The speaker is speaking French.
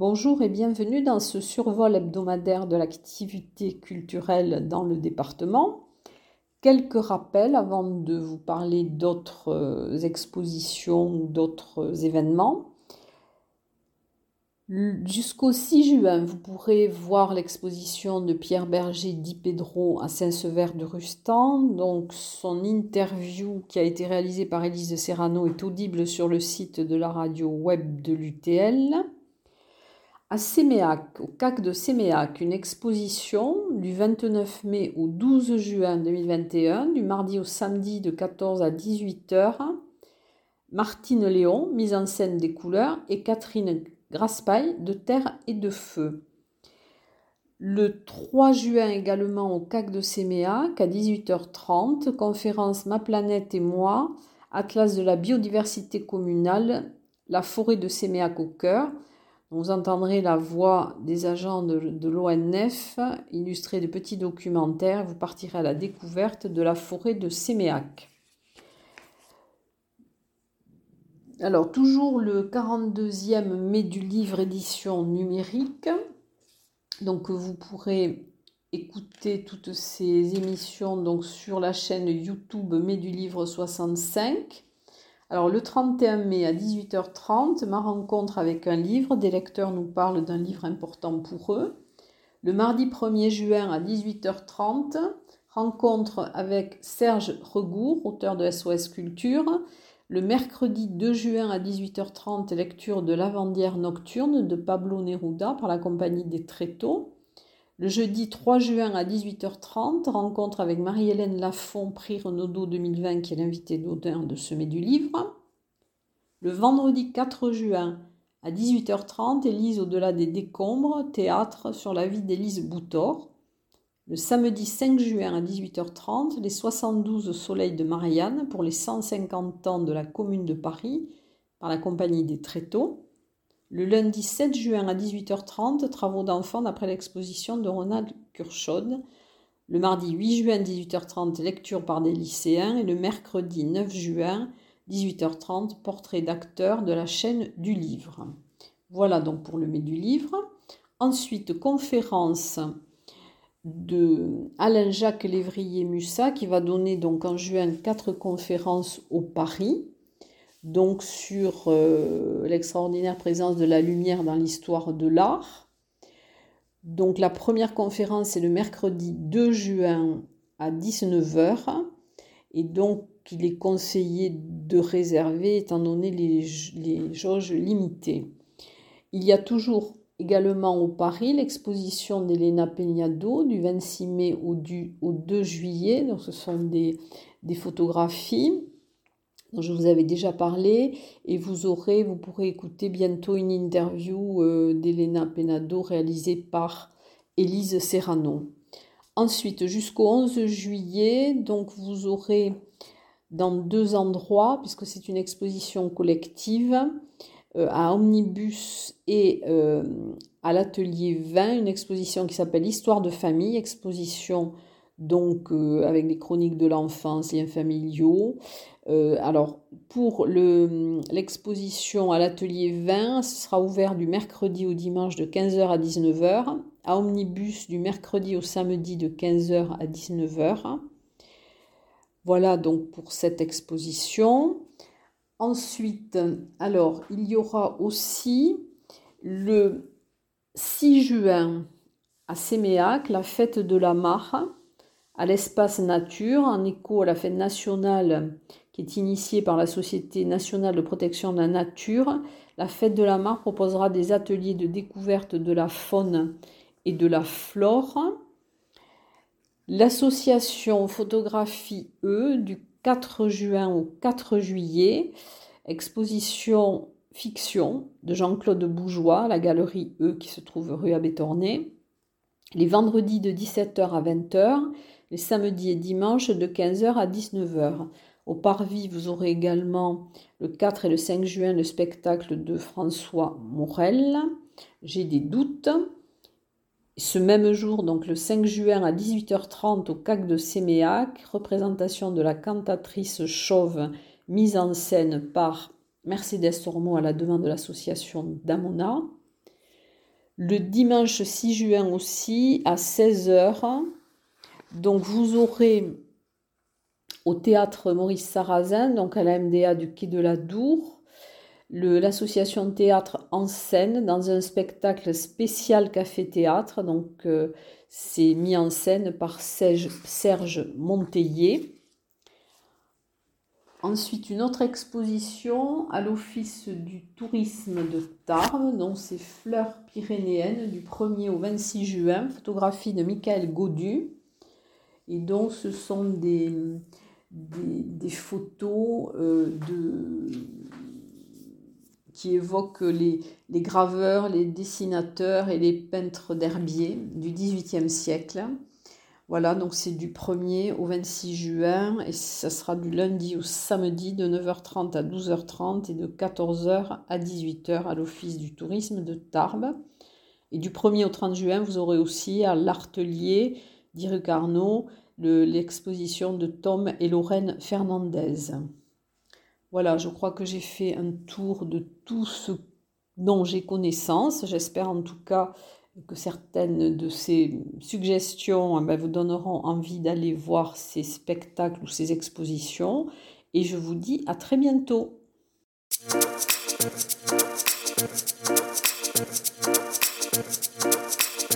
Bonjour et bienvenue dans ce survol hebdomadaire de l'activité culturelle dans le département. Quelques rappels avant de vous parler d'autres euh, expositions d'autres événements. Jusqu'au 6 juin, vous pourrez voir l'exposition de Pierre Berger Di Pedro à Saint-Sever de Rustan. Donc, son interview qui a été réalisée par Élise Serrano est audible sur le site de la radio web de l'UTL. À Séméac, au CAC de Séméac, une exposition du 29 mai au 12 juin 2021, du mardi au samedi de 14 à 18 h Martine Léon, mise en scène des couleurs, et Catherine Graspaille de terre et de feu. Le 3 juin également au CAC de Séméac à 18h30, conférence Ma planète et moi, Atlas de la biodiversité communale, la forêt de Séméac au cœur. Vous entendrez la voix des agents de, l'ONF, illustrée de petits documentaires. Vous partirez à la découverte de la forêt de Séméac. Alors, toujours le 42e mai du livre édition numérique. Donc, vous pourrez écouter toutes ces émissions sur la chaîne YouTube Mai du livre 65. Alors, le 31 mai à 18h30, ma rencontre avec un livre. Des lecteurs nous parlent d'un livre important pour eux. Le mardi 1er juin à 18h30, rencontre avec Serge Regour, auteur de SOS Culture le mercredi 2 juin à 18h30, lecture de Lavandière nocturne de Pablo Neruda par la compagnie des Tréteaux. Le jeudi 3 juin à 18h30, rencontre avec Marie-Hélène Lafont, prix Renaudot 2020, qui est l'invitée d'honneur de Semer du Livre. Le vendredi 4 juin à 18h30, Élise au-delà des décombres, théâtre sur la vie d'Élise Boutor. Le samedi 5 juin à 18h30, les 72 soleils de Marianne pour les 150 ans de la Commune de Paris par la Compagnie des Tréteaux. Le lundi 7 juin à 18h30, travaux d'enfants d'après l'exposition de Ronald Curchod. Le mardi 8 juin à 18h30, lecture par des lycéens. Et le mercredi 9 juin, 18h30, portrait d'acteurs de la chaîne du livre. Voilà donc pour le mai du livre. Ensuite, conférence de Alain Jacques Lévrier Mussa qui va donner donc en juin quatre conférences au Paris donc sur euh, l'extraordinaire présence de la lumière dans l'histoire de l'art. Donc la première conférence est le mercredi 2 juin à 19h et donc il est conseillé de réserver étant donné les, les jauges limitées. Il y a toujours Également au Paris, l'exposition d'Elena Peñado du 26 mai au, 2 juillet. Donc, ce sont des, photographies dont je vous avais déjà parlé et vous aurez, vous pourrez écouter bientôt une interview euh, d'Elena Penado réalisée par Élise Serrano. Ensuite, jusqu'au 11 juillet, donc vous aurez dans deux endroits, puisque c'est une exposition collective, euh, à Omnibus et euh, à l'atelier 20 une exposition qui s'appelle Histoire de famille, exposition donc euh, avec les chroniques de l'enfance, liens familiaux. alors pour l'exposition à l'atelier 20, ce sera ouvert du mercredi au dimanche de 15h à 19h, à Omnibus du mercredi au samedi de 15h à 19h. Voilà donc pour cette exposition. Ensuite, alors, il y aura aussi le 6 juin à Séméac, la fête de la mare à l'espace nature, en écho à la fête nationale qui est initiée par la Société nationale de protection de la nature. La fête de la mare proposera des ateliers de découverte de la faune et de la flore. L'association Photographie E du 4 juin au 4 juillet, exposition fiction de Jean-Claude Bougeois, la galerie E qui se trouve rue Abétorné, les vendredis de 17h à 20h, les samedis et dimanches de 15h à 19h. Au Parvis, vous aurez également le 4 et le 5 juin le spectacle de François Morel. J'ai des doutes. Ce même jour, donc le 5 juin à 18h30 au CAC de Séméac, représentation de la cantatrice chauve mise en scène par Mercedes Tormo à la demande de l'association Damona. Le dimanche 6 juin aussi, à 16h. Donc vous aurez au théâtre Maurice Sarrazin, donc à la MDA du Quai de la Dour, l'association théâtre en scène dans un spectacle spécial café-théâtre. Donc euh, c'est mis en scène par Serge, Serge Ensuite, une autre exposition à l'Office du tourisme de Tarbes, dont c'est Fleurs pyrénéennes du 1er au 26 juin, photographie de Michael Godu. Et donc, ce sont des, des, photos euh, de, qui évoquent les, les, graveurs, les dessinateurs et les peintres d'herbier du XVIIIe siècle. Voilà, donc c'est du 1er au 26 juin et ça sera du lundi au samedi de 9h30 à 12h30 et de 14h à 18h à l'Office du tourisme de Tarbes. Et du 1er au 30 juin, vous aurez aussi à l'Artelier d'Iru Carnot l'exposition de Tom et Lorraine Fernandez. Voilà, je crois que j'ai fait un tour de tout ce dont j'ai connaissance. J'espère en tout cas que certaines de ces suggestions eh ben, vous donneront envie d'aller voir ces spectacles ou ces expositions. Et je vous dis à très bientôt.